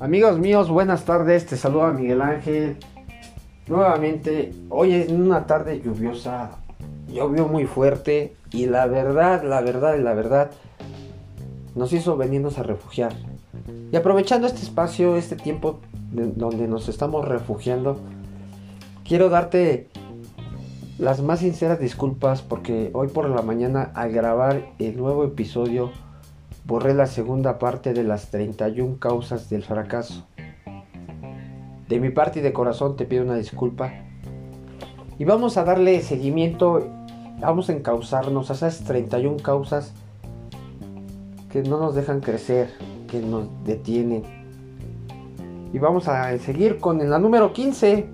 Amigos míos, buenas tardes, te saluda Miguel Ángel. Nuevamente, hoy es una tarde lluviosa, llovió muy fuerte y la verdad, la verdad, la verdad, nos hizo venirnos a refugiar. Y aprovechando este espacio, este tiempo donde nos estamos refugiando, quiero darte las más sinceras disculpas porque hoy por la mañana al grabar el nuevo episodio borré la segunda parte de las 31 causas del fracaso. De mi parte y de corazón te pido una disculpa. Y vamos a darle seguimiento, vamos a encauzarnos a esas 31 causas que no nos dejan crecer, que nos detienen. Y vamos a seguir con la número 15.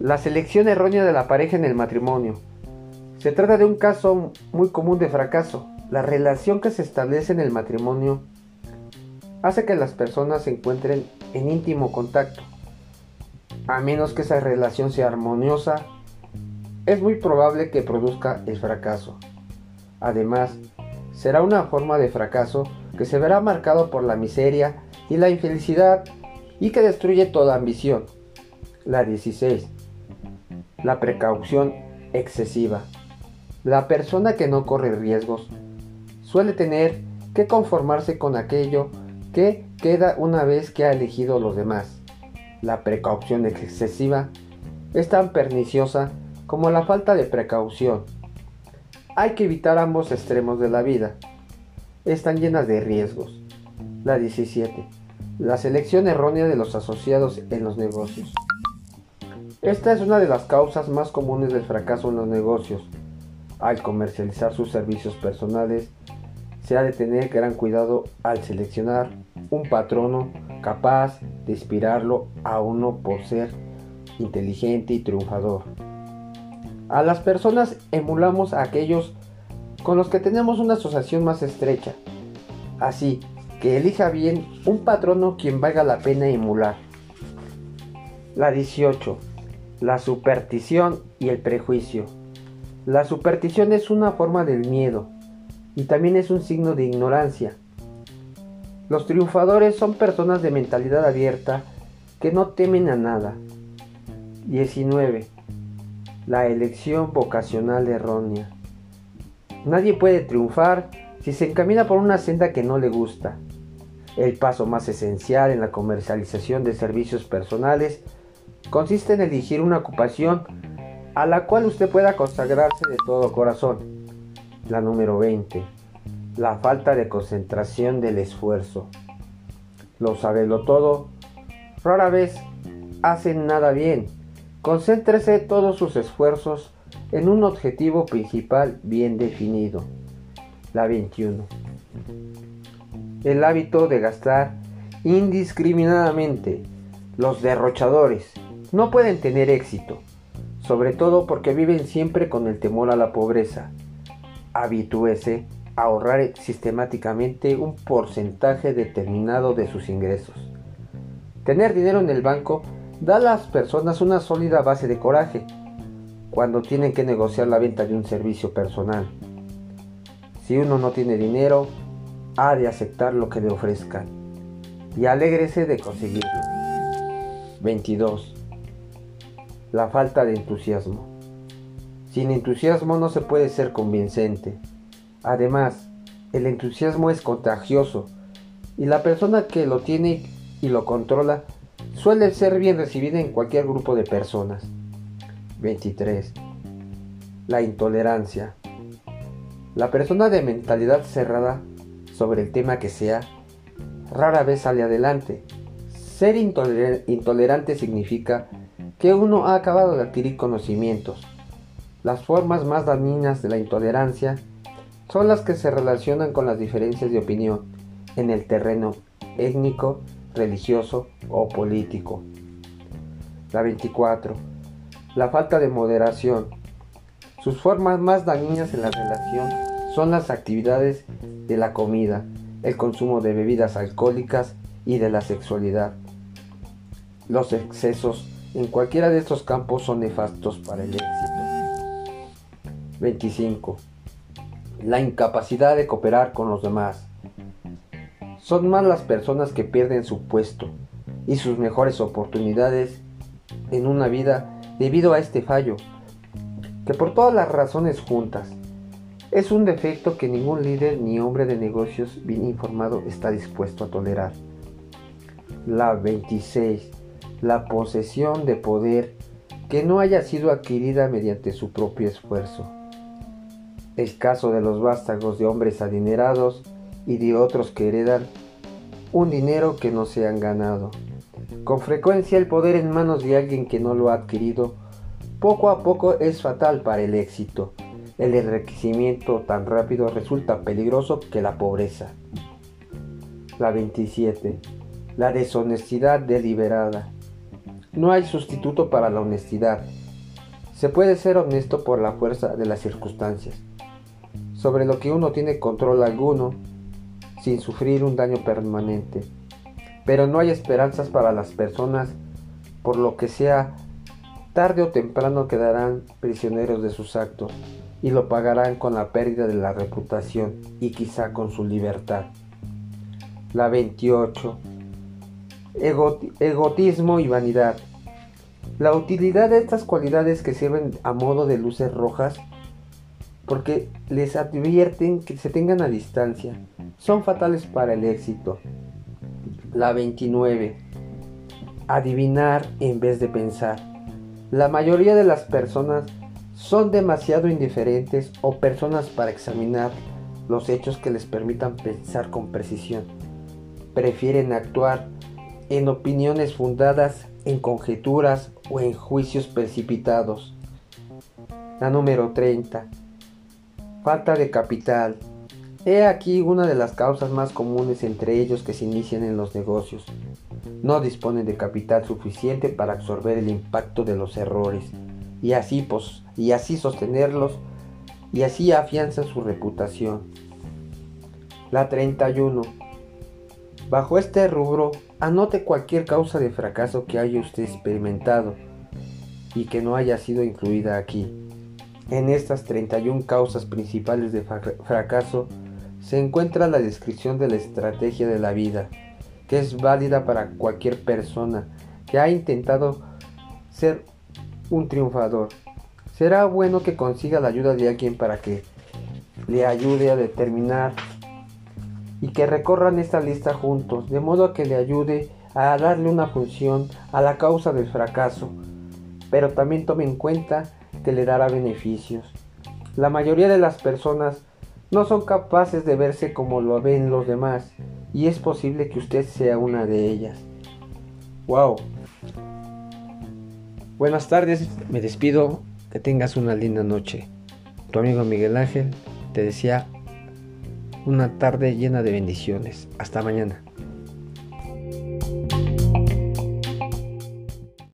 La selección errónea de la pareja en el matrimonio. Se trata de un caso muy común de fracaso. La relación que se establece en el matrimonio hace que las personas se encuentren en íntimo contacto. A menos que esa relación sea armoniosa, es muy probable que produzca el fracaso. Además, será una forma de fracaso que se verá marcado por la miseria y la infelicidad y que destruye toda ambición. La 16. La precaución excesiva. La persona que no corre riesgos suele tener que conformarse con aquello que queda una vez que ha elegido los demás. La precaución excesiva es tan perniciosa como la falta de precaución. Hay que evitar ambos extremos de la vida. Están llenas de riesgos. La 17. La selección errónea de los asociados en los negocios. Esta es una de las causas más comunes del fracaso en los negocios. Al comercializar sus servicios personales, se ha de tener gran cuidado al seleccionar un patrono capaz de inspirarlo a uno por ser inteligente y triunfador. A las personas emulamos a aquellos con los que tenemos una asociación más estrecha. Así que elija bien un patrono quien valga la pena emular. La 18. La superstición y el prejuicio. La superstición es una forma del miedo, y también es un signo de ignorancia. Los triunfadores son personas de mentalidad abierta que no temen a nada. 19. La elección vocacional errónea. Nadie puede triunfar si se encamina por una senda que no le gusta. El paso más esencial en la comercialización de servicios personales consiste en elegir una ocupación a la cual usted pueda consagrarse de todo corazón. La número 20. La falta de concentración del esfuerzo. Lo sabelo todo. Rara vez hacen nada bien. Concéntrese todos sus esfuerzos en un objetivo principal bien definido. La 21. El hábito de gastar indiscriminadamente. Los derrochadores no pueden tener éxito, sobre todo porque viven siempre con el temor a la pobreza habitúese a ahorrar sistemáticamente un porcentaje determinado de sus ingresos. Tener dinero en el banco da a las personas una sólida base de coraje cuando tienen que negociar la venta de un servicio personal. Si uno no tiene dinero, ha de aceptar lo que le ofrezcan y alégrese de conseguirlo. 22. La falta de entusiasmo. Sin entusiasmo no se puede ser convincente. Además, el entusiasmo es contagioso y la persona que lo tiene y lo controla suele ser bien recibida en cualquier grupo de personas. 23. La intolerancia. La persona de mentalidad cerrada sobre el tema que sea rara vez sale adelante. Ser intolerante significa que uno ha acabado de adquirir conocimientos las formas más dañinas de la intolerancia son las que se relacionan con las diferencias de opinión en el terreno étnico, religioso o político. La 24. La falta de moderación. Sus formas más dañinas en la relación son las actividades de la comida, el consumo de bebidas alcohólicas y de la sexualidad. Los excesos en cualquiera de estos campos son nefastos para el éxito. 25. La incapacidad de cooperar con los demás. Son más las personas que pierden su puesto y sus mejores oportunidades en una vida debido a este fallo, que por todas las razones juntas. Es un defecto que ningún líder ni hombre de negocios bien informado está dispuesto a tolerar. La 26. La posesión de poder que no haya sido adquirida mediante su propio esfuerzo. El caso de los vástagos de hombres adinerados y de otros que heredan un dinero que no se han ganado. Con frecuencia el poder en manos de alguien que no lo ha adquirido poco a poco es fatal para el éxito. El enriquecimiento tan rápido resulta peligroso que la pobreza. La 27. La deshonestidad deliberada. No hay sustituto para la honestidad. Se puede ser honesto por la fuerza de las circunstancias, sobre lo que uno tiene control alguno, sin sufrir un daño permanente. Pero no hay esperanzas para las personas, por lo que sea, tarde o temprano quedarán prisioneros de sus actos y lo pagarán con la pérdida de la reputación y quizá con su libertad. La 28 egotismo y vanidad. La utilidad de estas cualidades que sirven a modo de luces rojas, porque les advierten que se tengan a distancia, son fatales para el éxito. La 29. Adivinar en vez de pensar. La mayoría de las personas son demasiado indiferentes o personas para examinar los hechos que les permitan pensar con precisión. Prefieren actuar en opiniones fundadas en conjeturas o en juicios precipitados. La número 30. Falta de capital. He aquí una de las causas más comunes entre ellos que se inician en los negocios. No disponen de capital suficiente para absorber el impacto de los errores y así, y así sostenerlos y así afianzan su reputación. La 31. Bajo este rubro, anote cualquier causa de fracaso que haya usted experimentado y que no haya sido incluida aquí. En estas 31 causas principales de fracaso se encuentra la descripción de la estrategia de la vida, que es válida para cualquier persona que ha intentado ser un triunfador. Será bueno que consiga la ayuda de alguien para que le ayude a determinar y que recorran esta lista juntos, de modo que le ayude a darle una función a la causa del fracaso, pero también tome en cuenta que le dará beneficios. La mayoría de las personas no son capaces de verse como lo ven los demás, y es posible que usted sea una de ellas. ¡Wow! Buenas tardes, me despido, que tengas una linda noche. Tu amigo Miguel Ángel te decía una tarde llena de bendiciones. Hasta mañana.